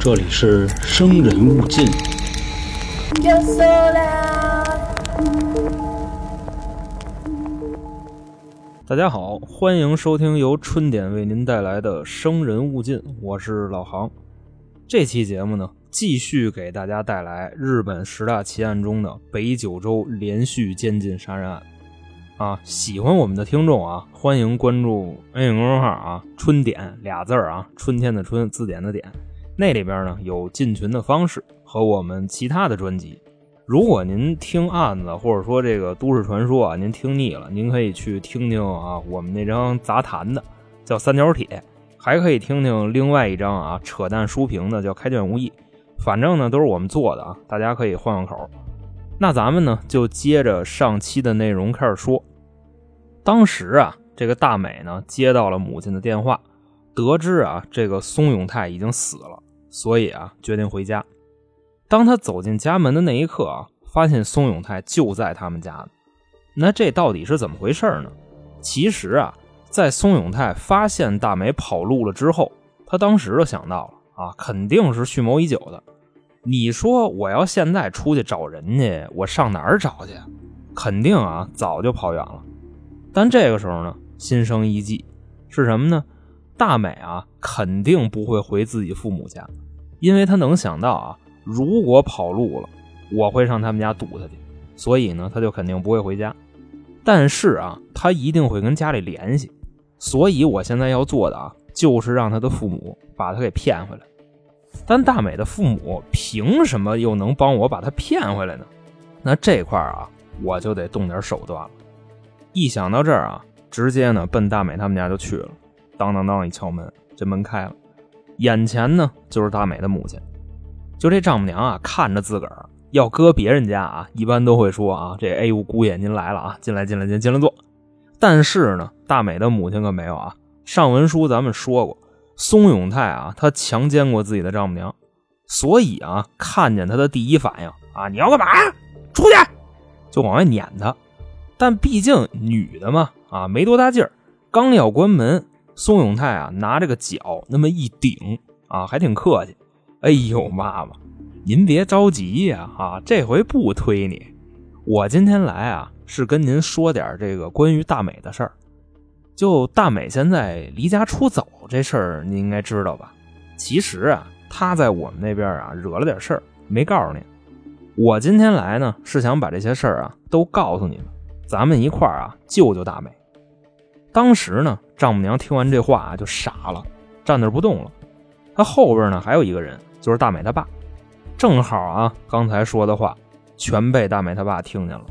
这里是生人勿近。大家好，欢迎收听由春点为您带来的《生人勿近》，我是老航。这期节目呢，继续给大家带来日本十大奇案中的北九州连续监禁杀人案。啊，喜欢我们的听众啊，欢迎关注微信公众号啊，“春点”俩字儿啊，春天的春，字典的典。那里边呢有进群的方式和我们其他的专辑。如果您听案子或者说这个都市传说啊，您听腻了，您可以去听听啊我们那张杂谈的叫三角铁，还可以听听另外一张啊扯淡书评的叫开卷无益。反正呢都是我们做的啊，大家可以换换口。那咱们呢就接着上期的内容开始说。当时啊，这个大美呢接到了母亲的电话，得知啊这个松永泰已经死了，所以啊决定回家。当他走进家门的那一刻啊，发现松永泰就在他们家呢。那这到底是怎么回事呢？其实啊，在松永泰发现大美跑路了之后，他当时就想到了啊，肯定是蓄谋已久的。你说我要现在出去找人去，我上哪儿找去？肯定啊，早就跑远了。但这个时候呢，心生一计，是什么呢？大美啊，肯定不会回自己父母家，因为他能想到啊。如果跑路了，我会上他们家堵他去，所以呢，他就肯定不会回家。但是啊，他一定会跟家里联系，所以我现在要做的啊，就是让他的父母把他给骗回来。但大美的父母凭什么又能帮我把她骗回来呢？那这块啊，我就得动点手段了。一想到这儿啊，直接呢奔大美他们家就去了。当当当一敲门，这门开了，眼前呢就是大美的母亲。就这丈母娘啊，看着自个儿要搁别人家啊，一般都会说啊，这哎呦姑爷您来了啊，进来进来进进来坐。但是呢，大美的母亲可没有啊。上文书咱们说过，松永泰啊，他强奸过自己的丈母娘，所以啊，看见他的第一反应啊，你要干嘛？出去，就往外撵他。但毕竟女的嘛，啊，没多大劲儿，刚要关门，松永泰啊，拿着个脚那么一顶啊，还挺客气。哎呦，妈妈，您别着急呀，啊，这回不推你。我今天来啊，是跟您说点这个关于大美的事儿。就大美现在离家出走这事儿，您应该知道吧？其实啊，她在我们那边啊惹了点事儿，没告诉您。我今天来呢，是想把这些事儿啊都告诉你们，咱们一块儿啊救救大美。当时呢，丈母娘听完这话啊就傻了，站那不动了。她后边呢还有一个人。就是大美她爸，正好啊，刚才说的话全被大美她爸听见了，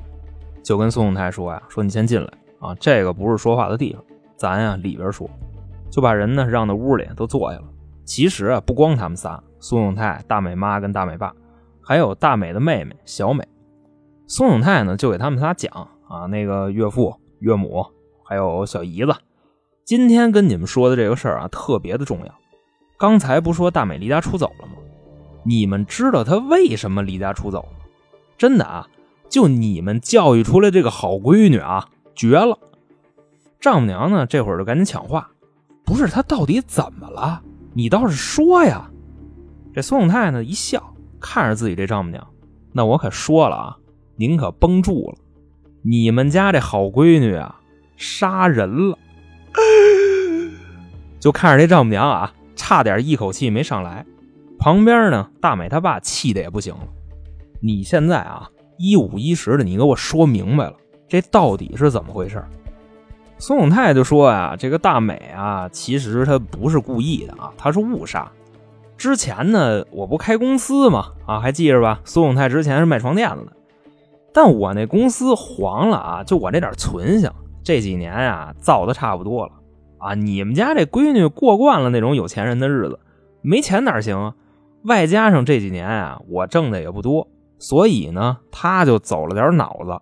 就跟宋永泰说呀：“说你先进来啊，这个不是说话的地方，咱呀里边说。”就把人呢让到屋里都坐下了。其实啊，不光他们仨，宋永泰、大美妈跟大美爸，还有大美的妹妹小美。宋永泰呢就给他们仨讲啊，那个岳父、岳母还有小姨子，今天跟你们说的这个事儿啊，特别的重要。刚才不说大美离家出走了吗？你们知道她为什么离家出走吗？真的啊，就你们教育出来这个好闺女啊，绝了！丈母娘呢，这会儿就赶紧抢话，不是她到底怎么了？你倒是说呀！这孙永泰呢一笑，看着自己这丈母娘，那我可说了啊，您可绷住了，你们家这好闺女啊，杀人了！就看着这丈母娘啊。差点一口气没上来，旁边呢，大美他爸气的也不行了。你现在啊，一五一十的，你给我说明白了，这到底是怎么回事？孙永泰就说呀，这个大美啊，其实他不是故意的啊，他是误杀。之前呢，我不开公司嘛，啊，还记着吧？孙永泰之前是卖床垫子的，但我那公司黄了啊，就我这点存性，这几年啊，造的差不多了。啊，你们家这闺女过惯了那种有钱人的日子，没钱哪行啊？外加上这几年啊，我挣的也不多，所以呢，他就走了点脑子，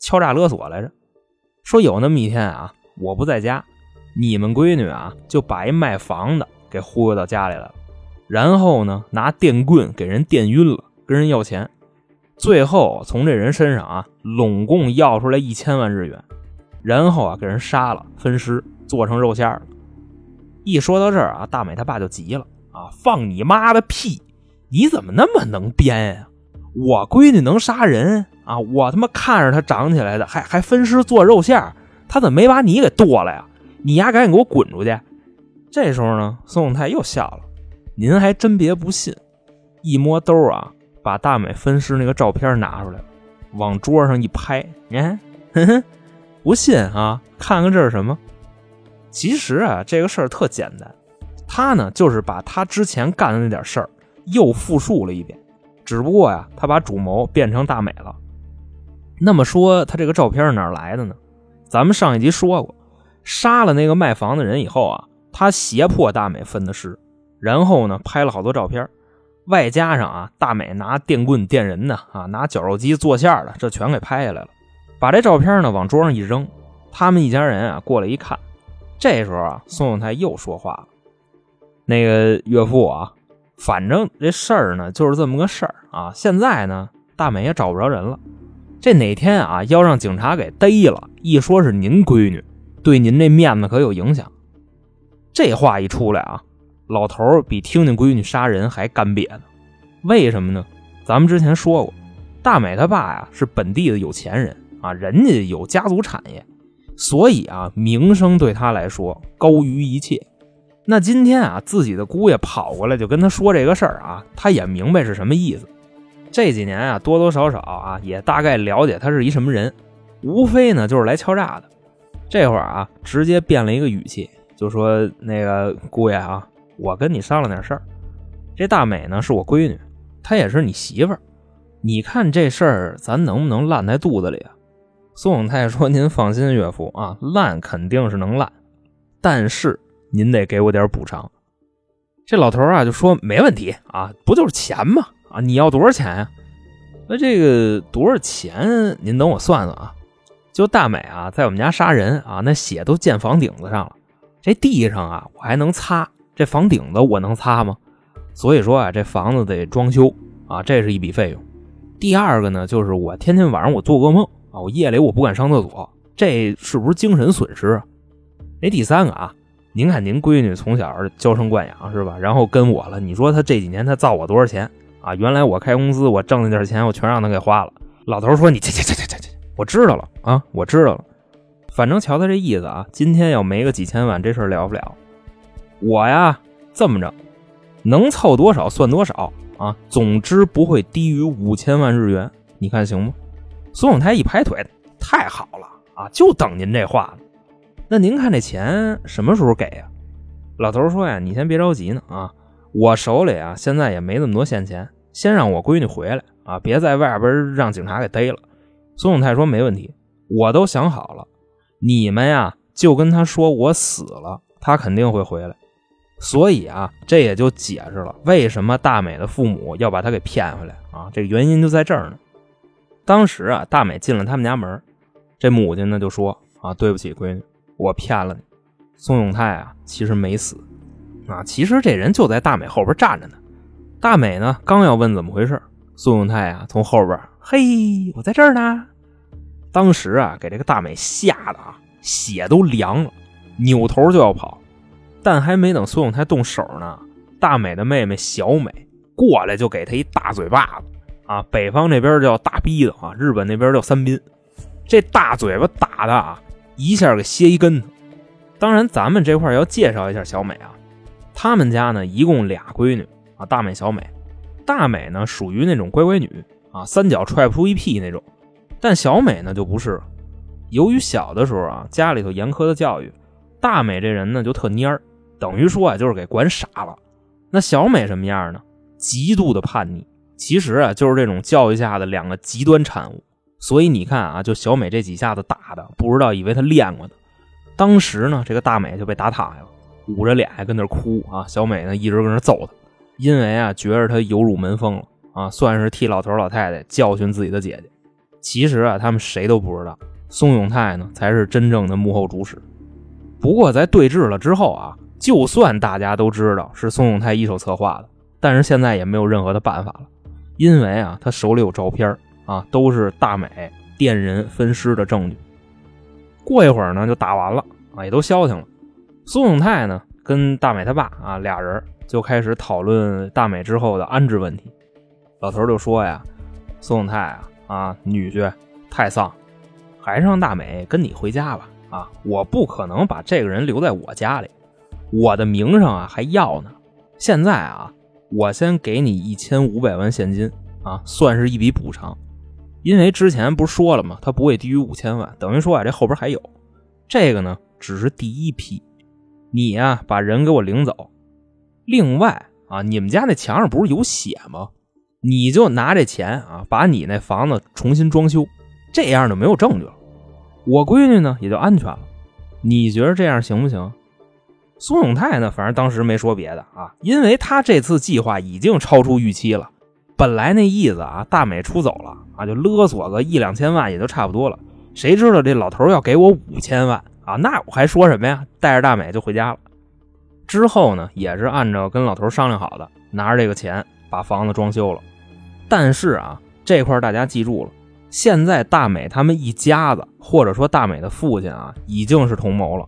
敲诈勒索来着。说有那么一天啊，我不在家，你们闺女啊就把一卖房的给忽悠到家里来了，然后呢，拿电棍给人电晕了，跟人要钱，最后从这人身上啊，拢共要出来一千万日元，然后啊，给人杀了，分尸。做成肉馅了。一说到这儿啊，大美他爸就急了啊，放你妈的屁！你怎么那么能编呀？我闺女能杀人啊！我他妈看着他长起来的，还还分尸做肉馅儿，她怎么没把你给剁了呀？你丫赶紧给我滚出去！这时候呢，宋永泰又笑了，您还真别不信。一摸兜啊，把大美分尸那个照片拿出来了，往桌上一拍，你看，哼哼，不信啊？看看这是什么？其实啊，这个事儿特简单，他呢就是把他之前干的那点事儿又复述了一遍，只不过呀，他把主谋变成大美了。那么说他这个照片哪来的呢？咱们上一集说过，杀了那个卖房的人以后啊，他胁迫大美分的尸，然后呢拍了好多照片，外加上啊大美拿电棍电人的啊，拿绞肉机做馅的，这全给拍下来了，把这照片呢往桌上一扔，他们一家人啊过来一看。这时候啊，宋永泰又说话了：“那个岳父啊，反正这事儿呢就是这么个事儿啊。现在呢，大美也找不着人了。这哪天啊要让警察给逮了，一说是您闺女，对您这面子可有影响。这话一出来啊，老头比听见闺女杀人还干瘪呢。为什么呢？咱们之前说过，大美他爸呀是本地的有钱人啊，人家有家族产业。”所以啊，名声对他来说高于一切。那今天啊，自己的姑爷跑过来就跟他说这个事儿啊，他也明白是什么意思。这几年啊，多多少少啊，也大概了解他是一什么人，无非呢就是来敲诈的。这会儿啊，直接变了一个语气，就说：“那个姑爷啊，我跟你商量点事儿。这大美呢是我闺女，她也是你媳妇儿。你看这事儿，咱能不能烂在肚子里啊？”宋永泰说：“您放心，岳父啊，烂肯定是能烂，但是您得给我点补偿。”这老头啊就说：“没问题啊，不就是钱吗？啊，你要多少钱呀？那这个多少钱？您等我算算啊。就大美啊，在我们家杀人啊，那血都溅房顶子上了，这地上啊我还能擦，这房顶子我能擦吗？所以说啊，这房子得装修啊，这是一笔费用。第二个呢，就是我天天晚上我做噩梦。”啊，我夜里我不敢上厕所，这是不是精神损失？那第三个啊，您看您闺女从小娇生惯养是吧？然后跟我了，你说她这几年她造我多少钱啊？原来我开公司我挣那点钱我全让他给花了。老头说：“你去去去去去去，我知道了啊，我知道了。反正瞧他这意思啊，今天要没个几千万，这事了不了。我呀这么着，能凑多少算多少啊，总之不会低于五千万日元，你看行吗？”苏永泰一拍腿，太好了啊！就等您这话了。那您看这钱什么时候给呀？老头说呀：“你先别着急呢啊，我手里啊现在也没那么多现钱，先让我闺女回来啊，别在外边让警察给逮了。”宋永泰说：“没问题，我都想好了，你们呀就跟他说我死了，他肯定会回来。所以啊，这也就解释了为什么大美的父母要把他给骗回来啊，这原因就在这儿呢。”当时啊，大美进了他们家门，这母亲呢就说：“啊，对不起，闺女，我骗了你。宋永泰啊，其实没死，啊，其实这人就在大美后边站着呢。大美呢，刚要问怎么回事，宋永泰啊从后边，嘿，我在这儿呢。当时啊，给这个大美吓得啊，血都凉了，扭头就要跑，但还没等宋永泰动手呢，大美的妹妹小美过来就给他一大嘴巴子。啊，北方这边叫大逼子啊，日本那边叫三宾。这大嘴巴打的啊，一下给歇一跟头。当然，咱们这块要介绍一下小美啊，他们家呢一共俩闺女啊，大美、小美。大美呢属于那种乖乖女啊，三脚踹不出一屁那种。但小美呢就不是，由于小的时候啊家里头严苛的教育，大美这人呢就特蔫儿，等于说啊就是给管傻了。那小美什么样呢？极度的叛逆。其实啊，就是这种教育下的两个极端产物。所以你看啊，就小美这几下子打的，不知道以为她练过呢。当时呢，这个大美就被打躺下了，捂着脸还跟那哭啊。小美呢一直跟那揍他，因为啊觉着他有辱门风了啊，算是替老头老太太教训自己的姐姐。其实啊，他们谁都不知道，宋永泰呢才是真正的幕后主使。不过在对峙了之后啊，就算大家都知道是宋永泰一手策划的，但是现在也没有任何的办法了。因为啊，他手里有照片啊，都是大美电人分尸的证据。过一会儿呢，就打完了啊，也都消停了。宋永泰呢，跟大美他爸啊俩人就开始讨论大美之后的安置问题。老头就说呀：“宋永泰啊啊，女婿太丧，还是让大美跟你回家吧啊！我不可能把这个人留在我家里，我的名声啊还要呢。现在啊，我先给你一千五百万现金啊，算是一笔补偿。因为之前不是说了吗？他不会低于五千万，等于说啊，这后边还有。这个呢，只是第一批。你呀，把人给我领走。另外啊，你们家那墙上不是有血吗？你就拿这钱啊，把你那房子重新装修，这样就没有证据了。我闺女呢，也就安全了。你觉得这样行不行？苏永泰呢，反正当时没说别的啊，因为他这次计划已经超出预期了。本来那意思啊，大美出走了啊，就勒索个一两千万也就差不多了。谁知道这老头要给我五千万啊？那我还说什么呀？带着大美就回家了。之后呢，也是按照跟老头商量好的，拿着这个钱把房子装修了。但是啊，这块大家记住了，现在大美他们一家子，或者说大美的父亲啊，已经是同谋了。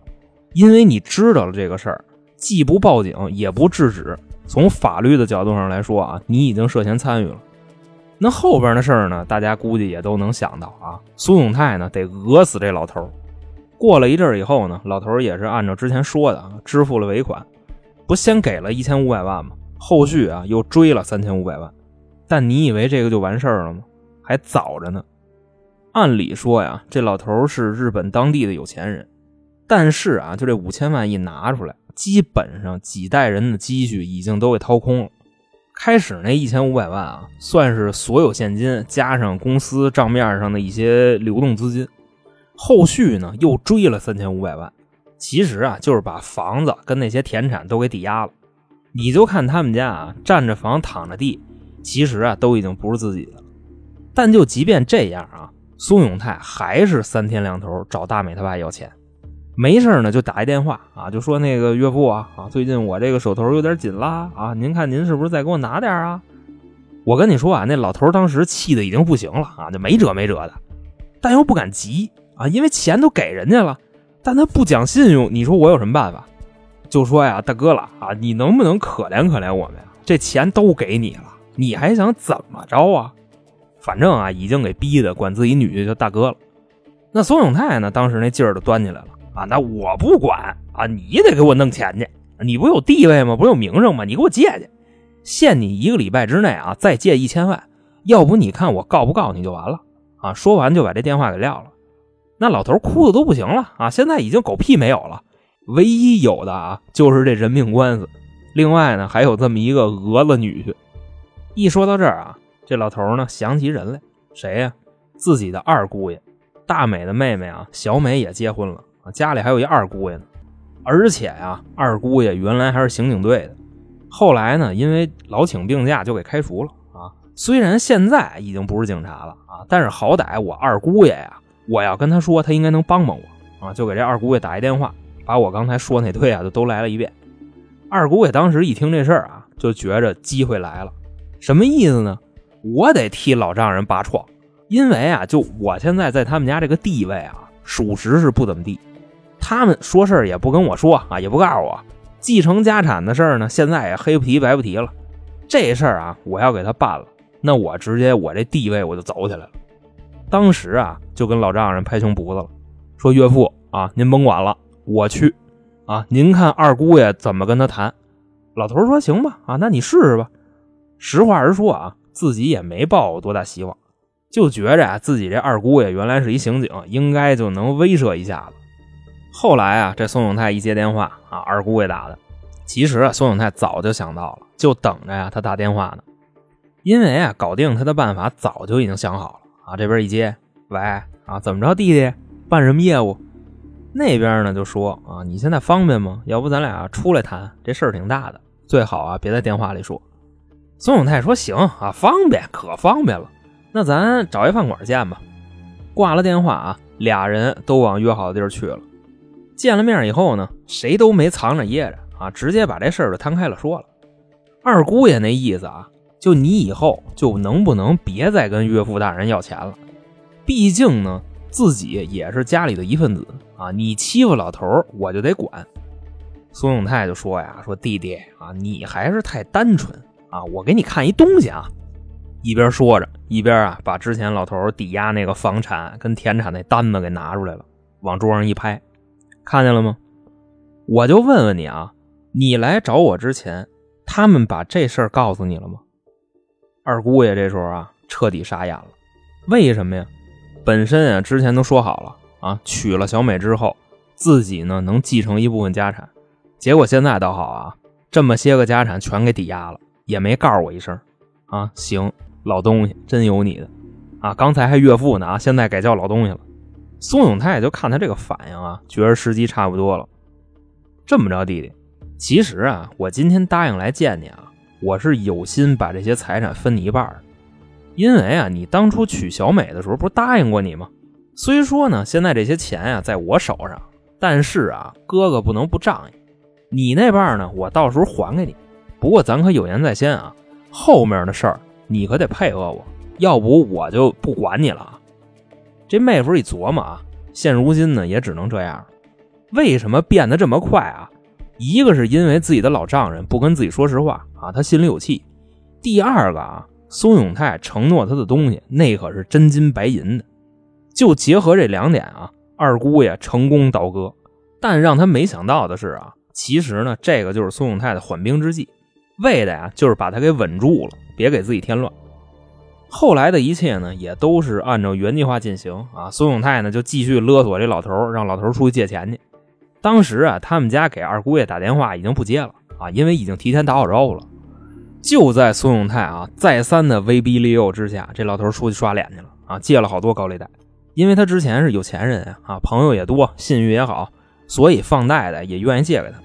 因为你知道了这个事儿，既不报警也不制止，从法律的角度上来说啊，你已经涉嫌参与了。那后边的事儿呢，大家估计也都能想到啊。苏永泰呢，得讹死这老头。过了一阵以后呢，老头也是按照之前说的啊，支付了尾款，不先给了一千五百万吗？后续啊，又追了三千五百万。但你以为这个就完事儿了吗？还早着呢。按理说呀，这老头是日本当地的有钱人，但是啊，就这五千万一拿出来，基本上几代人的积蓄已经都给掏空了。开始那一千五百万啊，算是所有现金加上公司账面上的一些流动资金，后续呢又追了三千五百万，其实啊就是把房子跟那些田产都给抵押了。你就看他们家啊，占着房躺着地。其实啊，都已经不是自己的了。但就即便这样啊，苏永泰还是三天两头找大美他爸要钱。没事呢，就打一电话啊，就说那个岳父啊啊，最近我这个手头有点紧啦啊，您看您是不是再给我拿点啊？我跟你说啊，那老头当时气的已经不行了啊，就没辙没辙的，但又不敢急啊，因为钱都给人家了，但他不讲信用，你说我有什么办法？就说呀，大哥了啊，你能不能可怜可怜我们呀？这钱都给你了。你还想怎么着啊？反正啊，已经给逼的管自己女婿叫大哥了。那宋永泰呢？当时那劲儿都端起来了啊！那我不管啊，你得给我弄钱去。你不有地位吗？不有名声吗？你给我借去，限你一个礼拜之内啊，再借一千万。要不你看我告不告你就完了啊！说完就把这电话给撂了。那老头哭的都不行了啊！现在已经狗屁没有了，唯一有的啊就是这人命官司。另外呢，还有这么一个蛾子女婿。一说到这儿啊，这老头呢想起人来，谁呀？自己的二姑爷，大美的妹妹啊，小美也结婚了啊，家里还有一二姑爷呢。而且呀，二姑爷原来还是刑警队的，后来呢，因为老请病假就给开除了啊。虽然现在已经不是警察了啊，但是好歹我二姑爷呀，我要跟他说，他应该能帮帮我啊，就给这二姑爷打一电话，把我刚才说那堆啊就都来了一遍。二姑爷当时一听这事儿啊，就觉着机会来了。什么意思呢？我得替老丈人拔创，因为啊，就我现在在他们家这个地位啊，属实是不怎么地。他们说事儿也不跟我说啊，也不告诉我。继承家产的事儿呢，现在也黑不提白不提了。这事儿啊，我要给他办了，那我直接我这地位我就走起来了。当时啊，就跟老丈人拍胸脯子了，说岳父啊，您甭管了，我去啊，您看二姑爷怎么跟他谈。老头说行吧，啊，那你试试吧。实话实说啊，自己也没抱多大希望，就觉着啊，自己这二姑爷原来是一刑警，应该就能威慑一下子。后来啊，这宋永泰一接电话啊，二姑爷打的。其实啊，宋永泰早就想到了，就等着呀他打电话呢。因为啊，搞定他的办法早就已经想好了啊。这边一接，喂啊，怎么着，弟弟办什么业务？那边呢就说啊，你现在方便吗？要不咱俩出来谈，这事儿挺大的，最好啊别在电话里说。孙永泰说：“行啊，方便可方便了，那咱找一饭馆见吧。”挂了电话啊，俩人都往约好的地儿去了。见了面以后呢，谁都没藏着掖着啊，直接把这事儿就摊开了说了。二姑爷那意思啊，就你以后就能不能别再跟岳父大人要钱了？毕竟呢，自己也是家里的一份子啊，你欺负老头，我就得管。孙永泰就说呀：“说弟弟啊，你还是太单纯啊！我给你看一东西啊。”一边说着，一边啊把之前老头抵押那个房产跟田产那单子给拿出来了，往桌上一拍，看见了吗？我就问问你啊，你来找我之前，他们把这事儿告诉你了吗？二姑爷这时候啊彻底傻眼了，为什么呀？本身啊之前都说好了啊，娶了小美之后，自己呢能继承一部分家产，结果现在倒好啊，这么些个家产全给抵押了，也没告诉我一声啊。行。老东西真有你的，啊！刚才还岳父呢啊，现在改叫老东西了。宋永泰就看他这个反应啊，觉得时机差不多了。这么着，弟弟，其实啊，我今天答应来见你啊，我是有心把这些财产分你一半的。因为啊，你当初娶小美的时候不是答应过你吗？虽说呢，现在这些钱呀在我手上，但是啊，哥哥不能不仗义。你那半呢，我到时候还给你。不过咱可有言在先啊，后面的事儿。你可得配合我，要不我就不管你了啊。这妹夫一琢磨啊，现如今呢也只能这样。为什么变得这么快啊？一个是因为自己的老丈人不跟自己说实话啊，他心里有气；第二个啊，苏永泰承诺他的东西那可是真金白银的。就结合这两点啊，二姑爷成功倒戈。但让他没想到的是啊，其实呢，这个就是苏永泰的缓兵之计，为的呀就是把他给稳住了。别给自己添乱。后来的一切呢，也都是按照原计划进行啊。孙永泰呢，就继续勒索这老头，让老头出去借钱去。当时啊，他们家给二姑爷打电话已经不接了啊，因为已经提前打好招呼了。就在孙永泰啊再三的威逼利诱之下，这老头出去刷脸去了啊，借了好多高利贷。因为他之前是有钱人呀啊，朋友也多，信誉也好，所以放贷的也愿意借给他。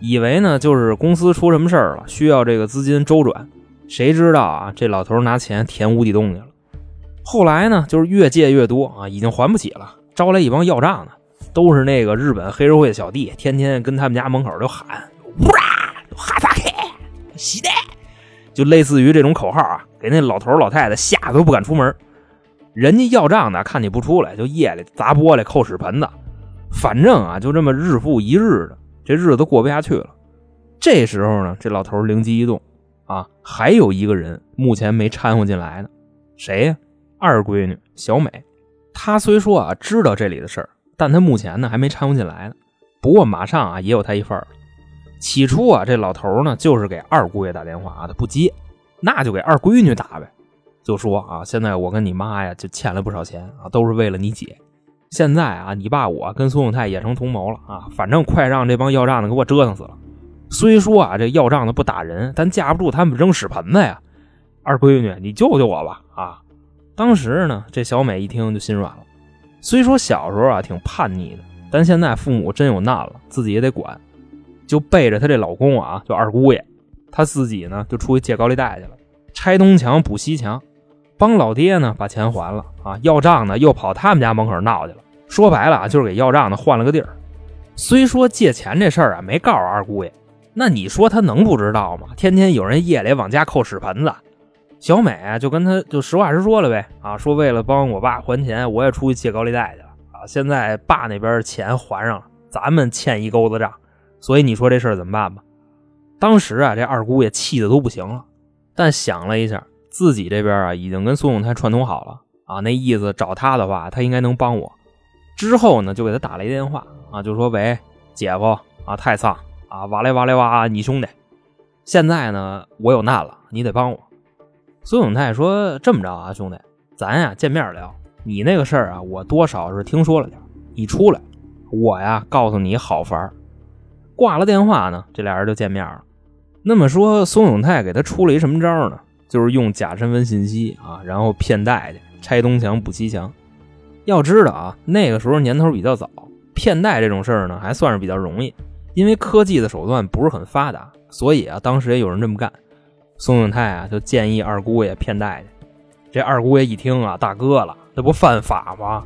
以为呢，就是公司出什么事儿了，需要这个资金周转。谁知道啊？这老头拿钱填无底洞去了。后来呢，就是越借越多啊，已经还不起了，招来一帮要账的，都是那个日本黑社会的小弟，天天跟他们家门口就喊“呜啦，哈萨克，西带”，就类似于这种口号啊，给那老头老太太吓得都不敢出门。人家要账的看你不出来，就夜里砸玻璃、扣屎盆子，反正啊，就这么日复一日的，这日子过不下去了。这时候呢，这老头灵机一动。啊，还有一个人目前没掺和进来呢，谁呀？二闺女小美。她虽说啊知道这里的事儿，但他目前呢还没掺和进来呢。不过马上啊也有他一份儿。起初啊这老头呢就是给二姑爷打电话啊，他不接，那就给二闺女打呗，就说啊现在我跟你妈呀就欠了不少钱啊，都是为了你姐。现在啊你爸我跟孙永泰也成同谋了啊，反正快让这帮要账的给我折腾死了。虽说啊，这要账的不打人，但架不住他们扔屎盆子呀。二闺女，你救救我吧！啊，当时呢，这小美一听就心软了。虽说小时候啊挺叛逆的，但现在父母真有难了，自己也得管，就背着她这老公啊，就二姑爷，她自己呢就出去借高利贷去了，拆东墙补西墙，帮老爹呢把钱还了啊。要账呢又跑他们家门口闹去了，说白了啊就是给要账的换了个地儿。虽说借钱这事儿啊没告诉二姑爷。那你说他能不知道吗？天天有人夜里往家扣屎盆子，小美啊就跟他就实话实说了呗。啊，说为了帮我爸还钱，我也出去借高利贷去了。啊，现在爸那边钱还上了，咱们欠一钩子账，所以你说这事儿怎么办吧？当时啊，这二姑爷气的都不行了，但想了一下，自己这边啊已经跟孙永泰串通好了啊，那意思找他的话，他应该能帮我。之后呢，就给他打了一电话啊，就说喂，姐夫啊，太丧。啊，哇嘞哇嘞哇！你兄弟，现在呢，我有难了，你得帮我。孙永泰说：“这么着啊，兄弟，咱呀见面聊。你那个事儿啊，我多少是听说了点。你出来，我呀告诉你好法儿。”挂了电话呢，这俩人就见面了。那么说，孙永泰给他出了一什么招呢？就是用假身份信息啊，然后骗贷去拆东墙补西墙。要知道啊，那个时候年头比较早，骗贷这种事儿呢，还算是比较容易。因为科技的手段不是很发达，所以啊，当时也有人这么干。宋永泰啊，就建议二姑爷骗贷去。这二姑爷一听啊，大哥了，那不犯法吗？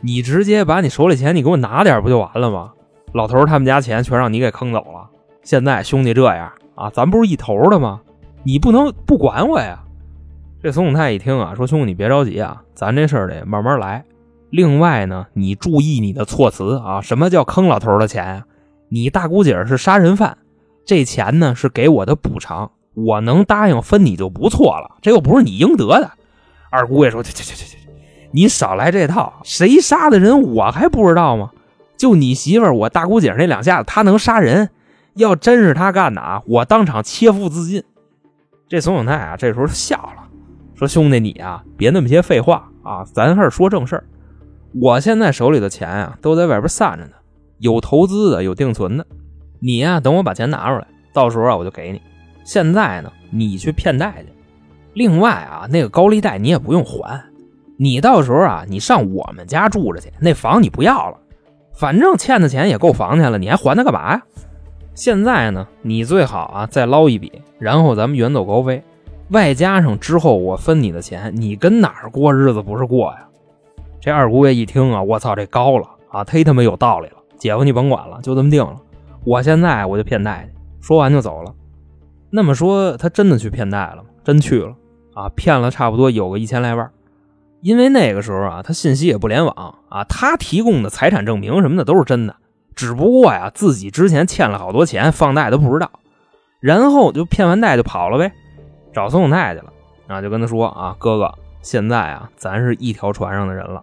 你直接把你手里钱你给我拿点不就完了吗？老头他们家钱全让你给坑走了。现在兄弟这样啊，咱不是一头的吗？你不能不管我呀。这宋永泰一听啊，说兄弟你别着急啊，咱这事儿得慢慢来。另外呢，你注意你的措辞啊，什么叫坑老头的钱？你大姑姐是杀人犯，这钱呢是给我的补偿，我能答应分你就不错了，这又不是你应得的。二姑爷说：“去去去去去，你少来这套，谁杀的人我还不知道吗？就你媳妇儿，我大姑姐那两下子，她能杀人？要真是她干的啊，我当场切腹自尽。”这宋永泰啊，这时候笑了，说：“兄弟你啊，别那么些废话啊，咱还是说正事儿。我现在手里的钱啊，都在外边散着呢，有投资的，有定存的。你呀，等我把钱拿出来，到时候啊，我就给你。现在呢，你去骗贷去。另外啊，那个高利贷你也不用还，你到时候啊，你上我们家住着去，那房你不要了，反正欠的钱也够房钱了，你还还他干嘛呀？现在呢，你最好啊，再捞一笔，然后咱们远走高飞，外加上之后我分你的钱，你跟哪儿过日子不是过呀？这二姑爷一听啊，我操，这高了啊，忒他妈有道理了。姐夫你甭管了，就这么定了。我现在我就骗贷去。说完就走了。那么说他真的去骗贷了吗？真去了啊，骗了差不多有个一千来万。因为那个时候啊，他信息也不联网啊，他提供的财产证明什么的都是真的，只不过呀，自己之前欠了好多钱，放贷都不知道，然后就骗完贷就跑了呗，找宋永泰去了啊，就跟他说啊，哥哥。现在啊，咱是一条船上的人了，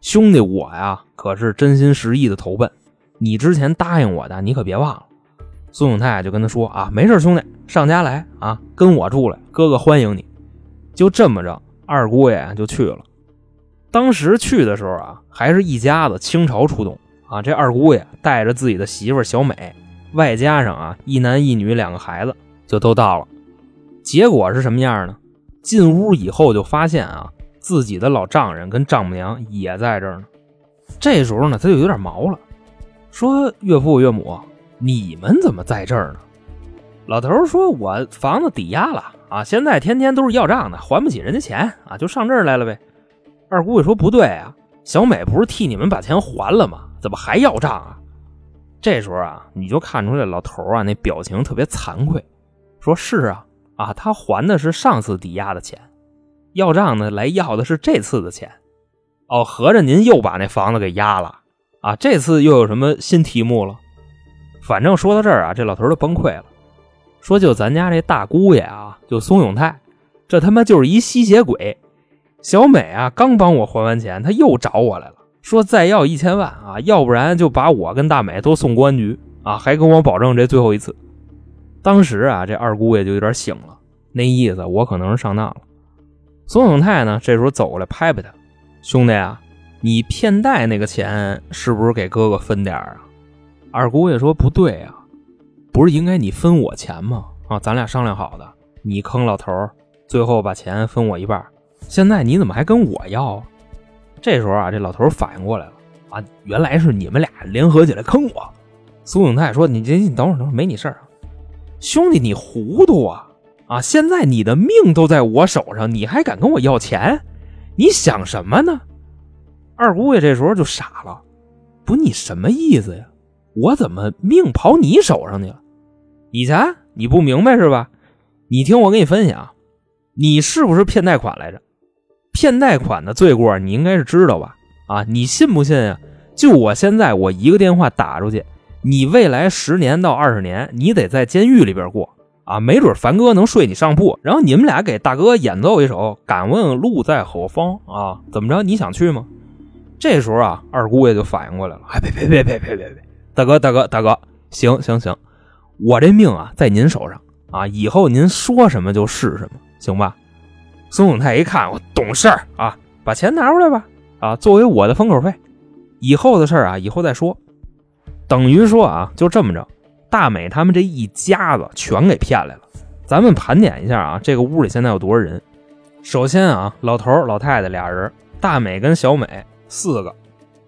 兄弟，我呀可是真心实意的投奔你。之前答应我的，你可别忘了。孙永泰就跟他说啊，没事，兄弟，上家来啊，跟我住来，哥哥欢迎你。就这么着，二姑爷就去了。当时去的时候啊，还是一家子倾巢出动啊，这二姑爷带着自己的媳妇小美，外加上啊一男一女两个孩子，就都到了。结果是什么样呢？进屋以后就发现啊，自己的老丈人跟丈母娘也在这儿呢。这时候呢，他就有点毛了，说：“岳父岳母，你们怎么在这儿呢？”老头说：“我房子抵押了啊，现在天天都是要账的，还不起人家钱啊，就上这儿来了呗。”二姑爷说：“不对啊，小美不是替你们把钱还了吗？怎么还要账啊？”这时候啊，你就看出来老头啊那表情特别惭愧，说是啊。啊，他还的是上次抵押的钱，要账呢来要的是这次的钱。哦，合着您又把那房子给押了啊？这次又有什么新题目了？反正说到这儿啊，这老头就崩溃了，说就咱家这大姑爷啊，就松永泰，这他妈就是一吸血鬼。小美啊，刚帮我还完钱，他又找我来了，说再要一千万啊，要不然就把我跟大美都送公安局啊，还跟我保证这最后一次。当时啊，这二姑爷就有点醒了，那意思我可能是上当了。宋永泰呢，这时候走过来拍拍他，兄弟啊，你骗贷那个钱是不是给哥哥分点啊？二姑爷说不对啊，不是应该你分我钱吗？啊，咱俩商量好的，你坑老头，最后把钱分我一半。现在你怎么还跟我要啊？这时候啊，这老头反应过来了，啊，原来是你们俩联合起来坑我。苏永泰说：“你这你等会儿，等会儿，没你事儿啊。”兄弟，你糊涂啊！啊，现在你的命都在我手上，你还敢跟我要钱？你想什么呢？二姑爷这时候就傻了，不，你什么意思呀？我怎么命跑你手上去了？以前你不明白是吧？你听我给你分析啊，你是不是骗贷款来着？骗贷款的罪过你应该是知道吧？啊，你信不信啊？就我现在，我一个电话打出去。你未来十年到二十年，你得在监狱里边过啊！没准凡哥能睡你上铺，然后你们俩给大哥演奏一首《敢问路在何方》啊？怎么着？你想去吗？这时候啊，二姑爷就反应过来了，哎，别别别别别别别！大哥大哥大哥，行行行，我这命啊在您手上啊，以后您说什么就是什么，行吧？孙永泰一看，我懂事儿啊，把钱拿出来吧，啊，作为我的封口费，以后的事儿啊，以后再说。等于说啊，就这么着，大美他们这一家子全给骗来了。咱们盘点一下啊，这个屋里现在有多少人？首先啊，老头老太太俩人，大美跟小美四个，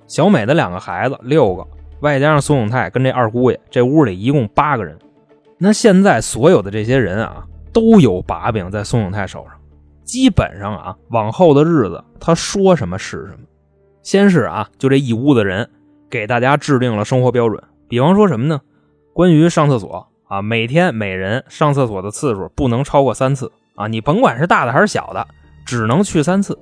小美的两个孩子六个，外加上宋永泰跟这二姑爷，这屋里一共八个人。那现在所有的这些人啊，都有把柄在宋永泰手上，基本上啊，往后的日子他说什么是什么。先是啊，就这一屋子人。给大家制定了生活标准，比方说什么呢？关于上厕所啊，每天每人上厕所的次数不能超过三次啊，你甭管是大的还是小的，只能去三次。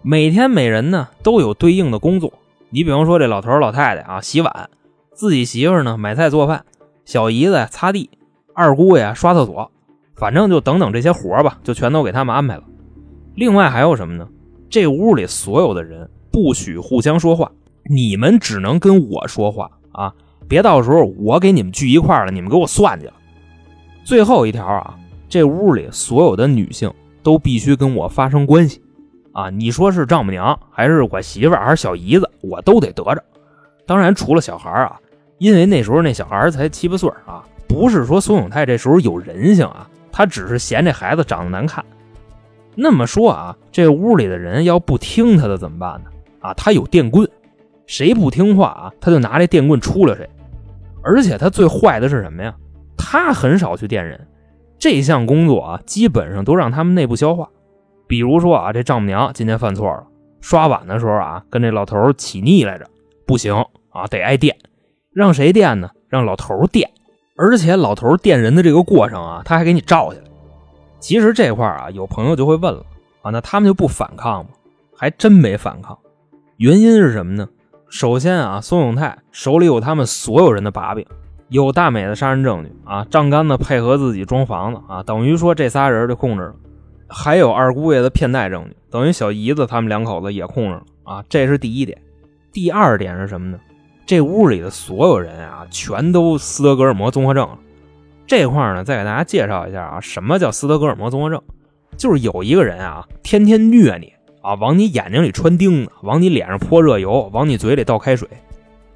每天每人呢都有对应的工作，你比方说这老头老太太啊，洗碗，自己媳妇呢买菜做饭，小姨子擦地，二姑爷刷厕所，反正就等等这些活吧，就全都给他们安排了。另外还有什么呢？这屋里所有的人不许互相说话，你们只能跟我说话啊！别到时候我给你们聚一块了，你们给我算计了。最后一条啊，这屋里所有的女性都必须跟我发生关系啊！你说是丈母娘，还是我媳妇，还是小姨子，我都得得着。当然，除了小孩啊，因为那时候那小孩才七八岁啊，不是说孙永泰这时候有人性啊，他只是嫌这孩子长得难看。那么说啊，这屋里的人要不听他的怎么办呢？啊，他有电棍，谁不听话啊，他就拿这电棍出了谁。而且他最坏的是什么呀？他很少去电人，这项工作啊，基本上都让他们内部消化。比如说啊，这丈母娘今天犯错了，刷碗的时候啊，跟这老头起腻来着，不行啊，得挨电。让谁电呢？让老头电。而且老头电人的这个过程啊，他还给你照下来。其实这块啊，有朋友就会问了啊，那他们就不反抗吗？还真没反抗，原因是什么呢？首先啊，宋永泰手里有他们所有人的把柄，有大美的杀人证据啊，张干呢配合自己装房子啊，等于说这仨人就控制了。还有二姑爷的骗贷证据，等于小姨子他们两口子也控制了啊，这是第一点。第二点是什么呢？这屋里的所有人啊，全都斯德哥尔摩综合症了。这块呢，再给大家介绍一下啊，什么叫斯德哥尔摩综合症？就是有一个人啊，天天虐你啊，往你眼睛里穿钉子，往你脸上泼热油，往你嘴里倒开水，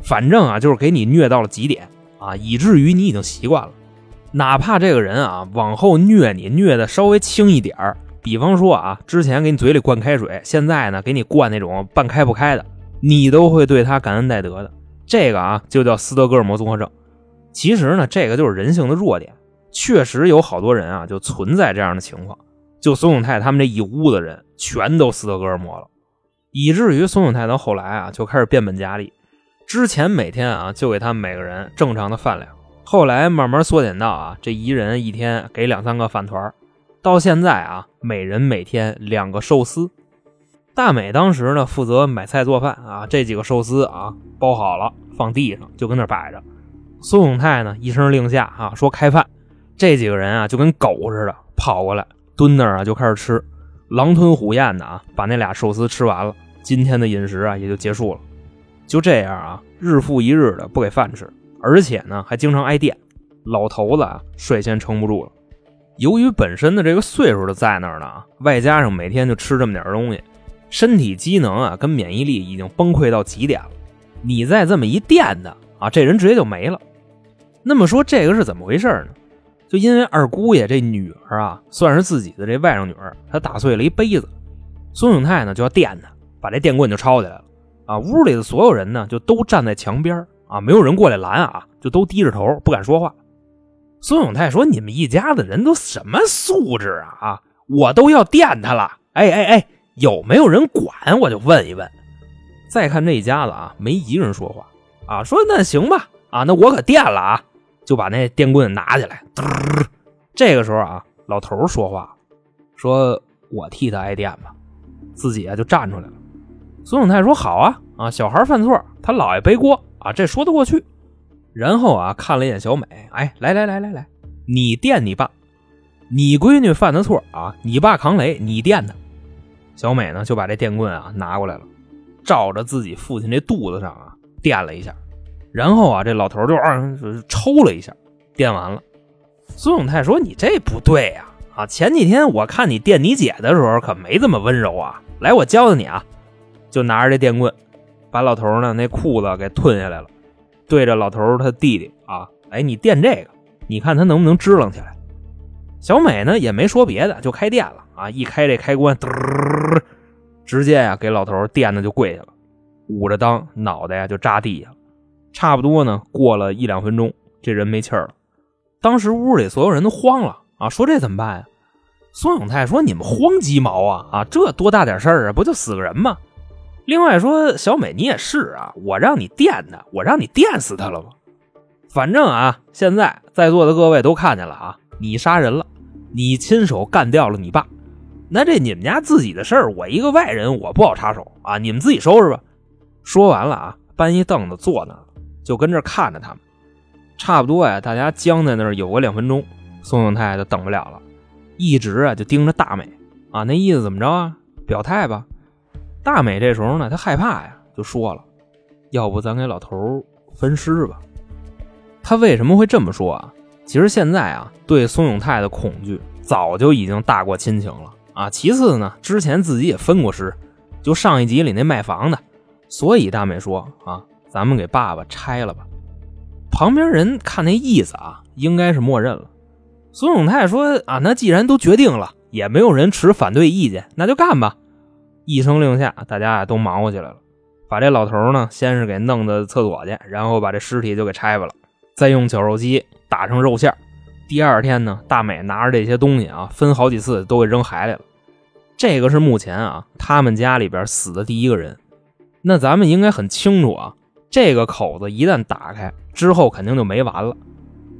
反正啊，就是给你虐到了极点啊，以至于你已经习惯了。哪怕这个人啊，往后虐你虐的稍微轻一点儿，比方说啊，之前给你嘴里灌开水，现在呢给你灌那种半开不开的，你都会对他感恩戴德的。这个啊，就叫斯德哥尔摩综合症。其实呢，这个就是人性的弱点。确实有好多人啊，就存在这样的情况。就孙永泰他们这一屋子人，全都斯德哥尔摩了，以至于孙永泰到后来啊，就开始变本加厉。之前每天啊，就给他们每个人正常的饭量，后来慢慢缩减到啊，这一人一天给两三个饭团儿到现在啊，每人每天两个寿司。大美当时呢，负责买菜做饭啊，这几个寿司啊，包好了放地上，就跟那摆着。苏永泰呢，一声令下啊，说开饭。这几个人啊，就跟狗似的跑过来，蹲那儿啊，就开始吃，狼吞虎咽的啊，把那俩寿司吃完了。今天的饮食啊，也就结束了。就这样啊，日复一日的不给饭吃，而且呢，还经常挨电。老头子啊，率先撑不住了。由于本身的这个岁数的在那儿呢，外加上每天就吃这么点东西，身体机能啊，跟免疫力已经崩溃到极点了。你再这么一电他啊，这人直接就没了。那么说这个是怎么回事呢？就因为二姑爷这女儿啊，算是自己的这外甥女儿，她打碎了一杯子，孙永泰呢就要电她，把这电棍就抄起来了。啊，屋里的所有人呢就都站在墙边啊，没有人过来拦啊，就都低着头不敢说话。孙永泰说：“你们一家子人都什么素质啊？啊，我都要电他了！哎哎哎，有没有人管？我就问一问。”再看这一家子啊，没一个人说话啊，说那行吧。啊，那我可电了啊！就把那电棍拿起来。这个时候啊，老头说话，说我替他挨电吧，自己啊就站出来了。孙永泰说好啊，啊，小孩犯错，他姥爷背锅啊，这说得过去。然后啊，看了一眼小美，哎，来来来来来，你电你爸，你闺女犯的错啊，你爸扛雷，你电他。小美呢就把这电棍啊拿过来了，照着自己父亲这肚子上啊电了一下。然后啊，这老头就啊抽了一下，电完了。孙永泰说：“你这不对呀！啊，前几天我看你电你姐的时候可没这么温柔啊！来，我教教你啊！”就拿着这电棍，把老头呢那裤子给吞下来了，对着老头他弟弟啊，哎，你电这个，你看他能不能支棱起来？小美呢也没说别的，就开电了啊！一开这开关，直接呀给老头电的就跪下了，捂着裆，脑袋呀就扎地下了。差不多呢，过了一两分钟，这人没气儿了。当时屋里所有人都慌了啊，说这怎么办呀？孙永泰说：“你们慌鸡毛啊！啊，这多大点事儿啊，不就死个人吗？”另外说：“小美你也是啊，我让你电他，我让你电死他了吗？反正啊，现在在座的各位都看见了啊，你杀人了，你亲手干掉了你爸，那这你们家自己的事儿，我一个外人我不好插手啊，你们自己收拾吧。”说完了啊。搬一凳子坐那，就跟这看着他们。差不多呀，大家僵在那儿有个两分钟，宋永泰就等不了了，一直啊就盯着大美啊，那意思怎么着啊？表态吧。大美这时候呢，她害怕呀，就说了：“要不咱给老头分尸吧？”他为什么会这么说啊？其实现在啊，对宋永泰的恐惧早就已经大过亲情了啊。其次呢，之前自己也分过尸，就上一集里那卖房的，所以大美说啊，咱们给爸爸拆了吧。旁边人看那意思啊，应该是默认了。孙永泰说：“啊，那既然都决定了，也没有人持反对意见，那就干吧。”一声令下，大家啊都忙活起来了，把这老头呢先是给弄到厕所去，然后把这尸体就给拆了，再用绞肉机打成肉馅第二天呢，大美拿着这些东西啊，分好几次都给扔海里了。这个是目前啊他们家里边死的第一个人。那咱们应该很清楚啊。这个口子一旦打开之后，肯定就没完了。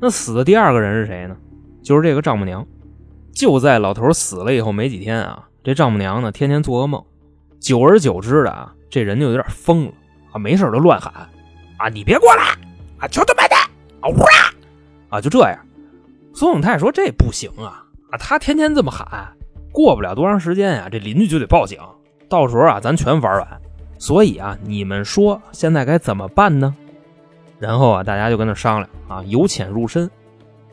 那死的第二个人是谁呢？就是这个丈母娘。就在老头死了以后没几天啊，这丈母娘呢天天做噩梦，久而久之的啊，这人就有点疯了啊，没事就乱喊啊，你别过来啊，求他妈的啊，呼啦啊，就这样。孙永泰说这不行啊啊，他天天这么喊，过不了多长时间呀，这邻居就得报警，到时候啊，咱全玩完。所以啊，你们说现在该怎么办呢？然后啊，大家就跟那商量啊，由浅入深，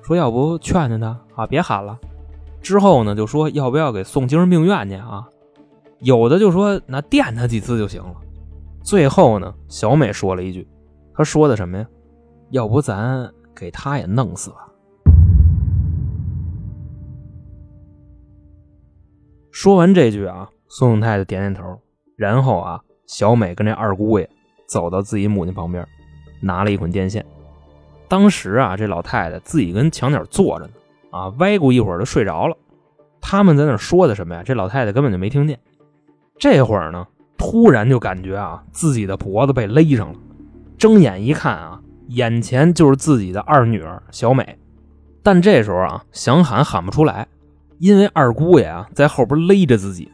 说要不劝劝他啊，别喊了。之后呢，就说要不要给送精神病院去啊？有的就说那电他几次就行了。最后呢，小美说了一句，她说的什么呀？要不咱给他也弄死吧？说完这句啊，宋永泰就点点头，然后啊。小美跟这二姑爷走到自己母亲旁边，拿了一捆电线。当时啊，这老太太自己跟墙角坐着呢，啊，歪过一会儿就睡着了。他们在那说的什么呀？这老太太根本就没听见。这会儿呢，突然就感觉啊，自己的脖子被勒上了。睁眼一看啊，眼前就是自己的二女儿小美。但这时候啊，想喊喊不出来，因为二姑爷啊在后边勒着自己。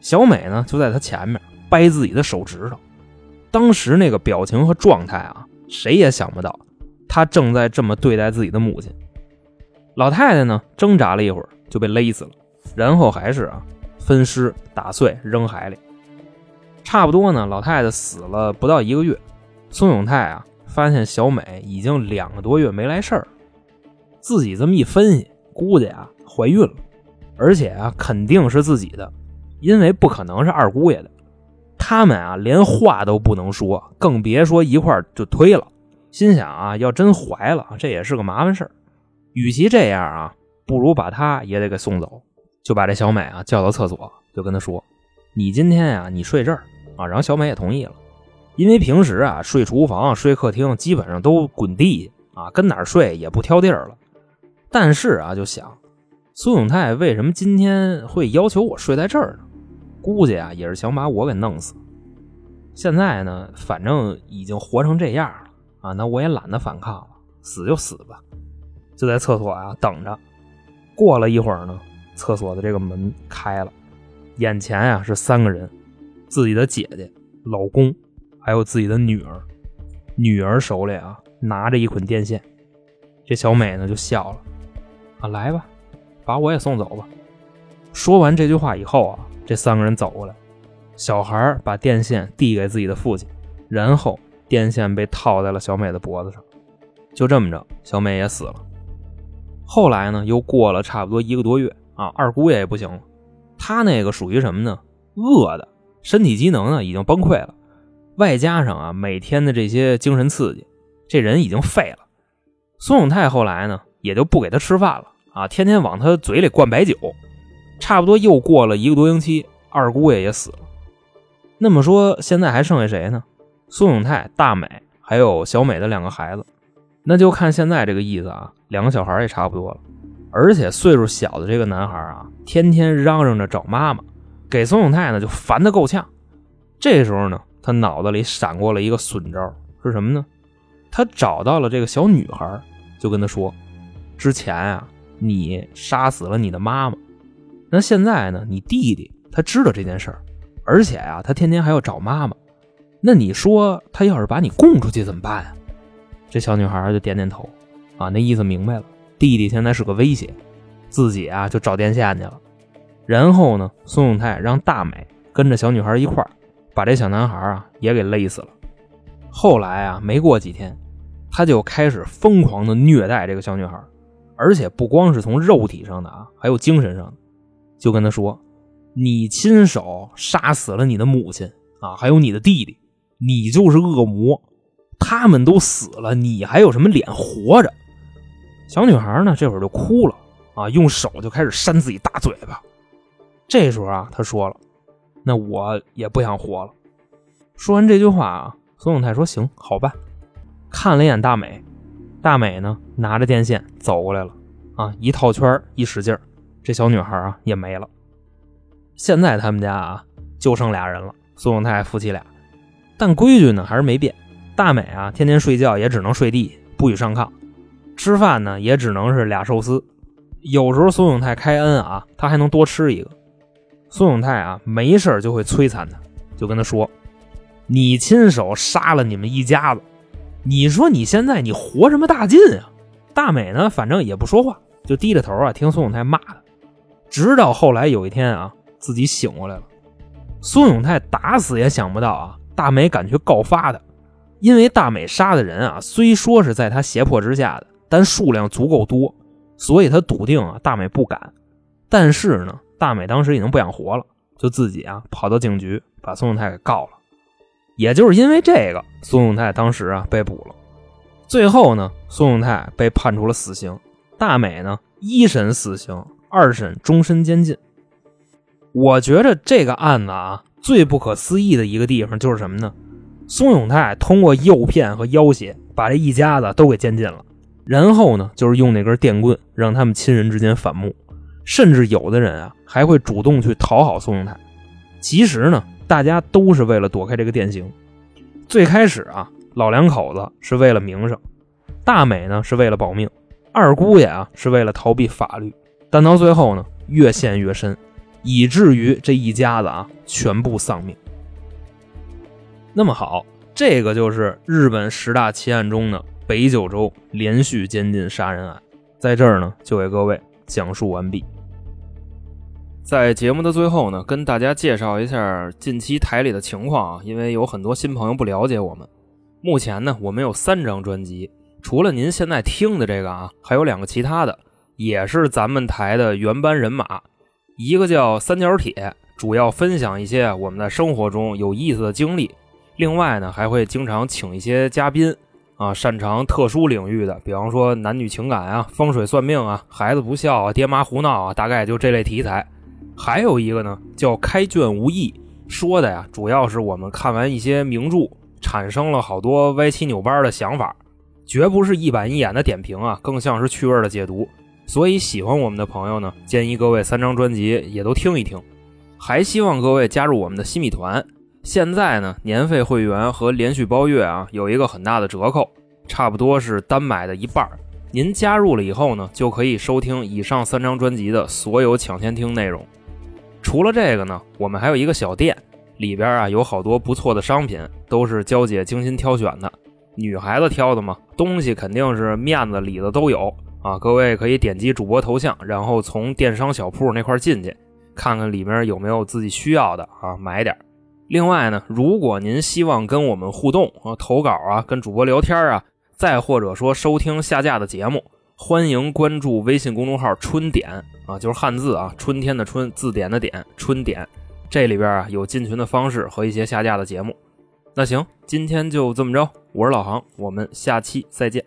小美呢，就在他前面。掰自己的手指头，当时那个表情和状态啊，谁也想不到，他正在这么对待自己的母亲。老太太呢，挣扎了一会儿就被勒死了，然后还是啊，分尸打碎扔海里。差不多呢，老太太死了不到一个月，宋永泰啊，发现小美已经两个多月没来事儿，自己这么一分析，估计啊怀孕了，而且啊肯定是自己的，因为不可能是二姑爷的。他们啊，连话都不能说，更别说一块就推了。心想啊，要真怀了，这也是个麻烦事儿。与其这样啊，不如把他也得给送走。就把这小美啊叫到厕所，就跟他说：“你今天呀，你睡这儿啊。”然后小美也同意了，因为平时啊睡厨房、睡客厅，基本上都滚地啊，跟哪儿睡也不挑地儿了。但是啊，就想苏永泰为什么今天会要求我睡在这儿呢？估计啊，也是想把我给弄死。现在呢，反正已经活成这样了啊，那我也懒得反抗了，死就死吧。就在厕所啊等着。过了一会儿呢，厕所的这个门开了，眼前啊是三个人：自己的姐姐、老公，还有自己的女儿。女儿手里啊拿着一捆电线。这小美呢就笑了：“啊，来吧，把我也送走吧。”说完这句话以后啊。这三个人走过来，小孩把电线递给自己的父亲，然后电线被套在了小美的脖子上。就这么着，小美也死了。后来呢，又过了差不多一个多月啊，二姑爷也不行了。他那个属于什么呢？饿的，身体机能呢已经崩溃了，外加上啊每天的这些精神刺激，这人已经废了。孙永泰后来呢，也就不给他吃饭了啊，天天往他嘴里灌白酒。差不多又过了一个多星期，二姑爷也死了。那么说，现在还剩下谁呢？孙永泰、大美还有小美的两个孩子。那就看现在这个意思啊，两个小孩也差不多了。而且岁数小的这个男孩啊，天天嚷嚷着找妈妈，给孙永泰呢就烦得够呛。这时候呢，他脑子里闪过了一个损招，是什么呢？他找到了这个小女孩，就跟他说：“之前啊，你杀死了你的妈妈。”那现在呢？你弟弟他知道这件事儿，而且啊，他天天还要找妈妈。那你说他要是把你供出去怎么办啊？这小女孩就点点头，啊，那意思明白了，弟弟现在是个威胁，自己啊就找电线去了。然后呢，孙永泰让大美跟着小女孩一块儿，把这小男孩啊也给勒死了。后来啊，没过几天，他就开始疯狂的虐待这个小女孩，而且不光是从肉体上的啊，还有精神上的，就跟他说：“你亲手杀死了你的母亲啊，还有你的弟弟，你就是恶魔。他们都死了，你还有什么脸活着？”小女孩呢，这会儿就哭了啊，用手就开始扇自己大嘴巴。这时候啊，他说了：“那我也不想活了。”说完这句话啊，孙永泰说：“行，好办。”看了一眼大美，大美呢拿着电线走过来了啊，一套圈一使劲这小女孩啊也没了。现在他们家啊就剩俩人了，孙永泰夫妻俩，但规矩呢还是没变。大美啊天天睡觉也只能睡地，不许上炕；吃饭呢也只能是俩寿司。有时候孙永泰开恩啊，他还能多吃一个。孙永泰啊，没事就会摧残他，就跟他说：“你亲手杀了你们一家子，你说你现在你活什么大劲啊？”大美呢，反正也不说话，就低着头啊，听孙永泰骂他。直到后来有一天啊，自己醒过来了，孙永泰打死也想不到啊，大美敢去告发他，因为大美杀的人啊，虽说是在他胁迫之下的，但数量足够多，所以他笃定啊，大美不敢。但是呢。大美当时已经不想活了，就自己啊跑到警局把孙永泰给告了。也就是因为这个，孙永泰当时啊被捕了。最后呢，孙永泰被判处了死刑，大美呢一审死刑，二审终身监禁。我觉着这个案子啊最不可思议的一个地方就是什么呢？孙永泰通过诱骗和要挟把这一家子都给监禁了，然后呢就是用那根电棍让他们亲人之间反目。甚至有的人啊，还会主动去讨好宋永泰。其实呢，大家都是为了躲开这个电刑。最开始啊，老两口子是为了名声，大美呢是为了保命，二姑爷啊是为了逃避法律。但到最后呢，越陷越深，以至于这一家子啊全部丧命。那么好，这个就是日本十大奇案中的北九州连续监禁杀人案，在这儿呢就给各位讲述完毕。在节目的最后呢，跟大家介绍一下近期台里的情况啊，因为有很多新朋友不了解我们。目前呢，我们有三张专辑，除了您现在听的这个啊，还有两个其他的，也是咱们台的原班人马。一个叫三角铁，主要分享一些我们在生活中有意思的经历。另外呢，还会经常请一些嘉宾啊，擅长特殊领域的，比方说男女情感啊、风水算命啊、孩子不孝啊、爹妈胡闹啊，大概就这类题材。还有一个呢，叫开卷无益，说的呀，主要是我们看完一些名著，产生了好多歪七扭八的想法，绝不是一板一眼的点评啊，更像是趣味的解读。所以喜欢我们的朋友呢，建议各位三张专辑也都听一听。还希望各位加入我们的新米团，现在呢，年费会员和连续包月啊，有一个很大的折扣，差不多是单买的一半您加入了以后呢，就可以收听以上三张专辑的所有抢先听内容。除了这个呢，我们还有一个小店，里边啊有好多不错的商品，都是娇姐精心挑选的。女孩子挑的嘛，东西肯定是面子里子都有啊。各位可以点击主播头像，然后从电商小铺那块进去，看看里面有没有自己需要的啊，买点。另外呢，如果您希望跟我们互动啊，投稿啊，跟主播聊天啊，再或者说收听下架的节目。欢迎关注微信公众号“春点”啊，就是汉字啊，春天的春，字典的典，春点。这里边啊有进群的方式和一些下架的节目。那行，今天就这么着，我是老航，我们下期再见。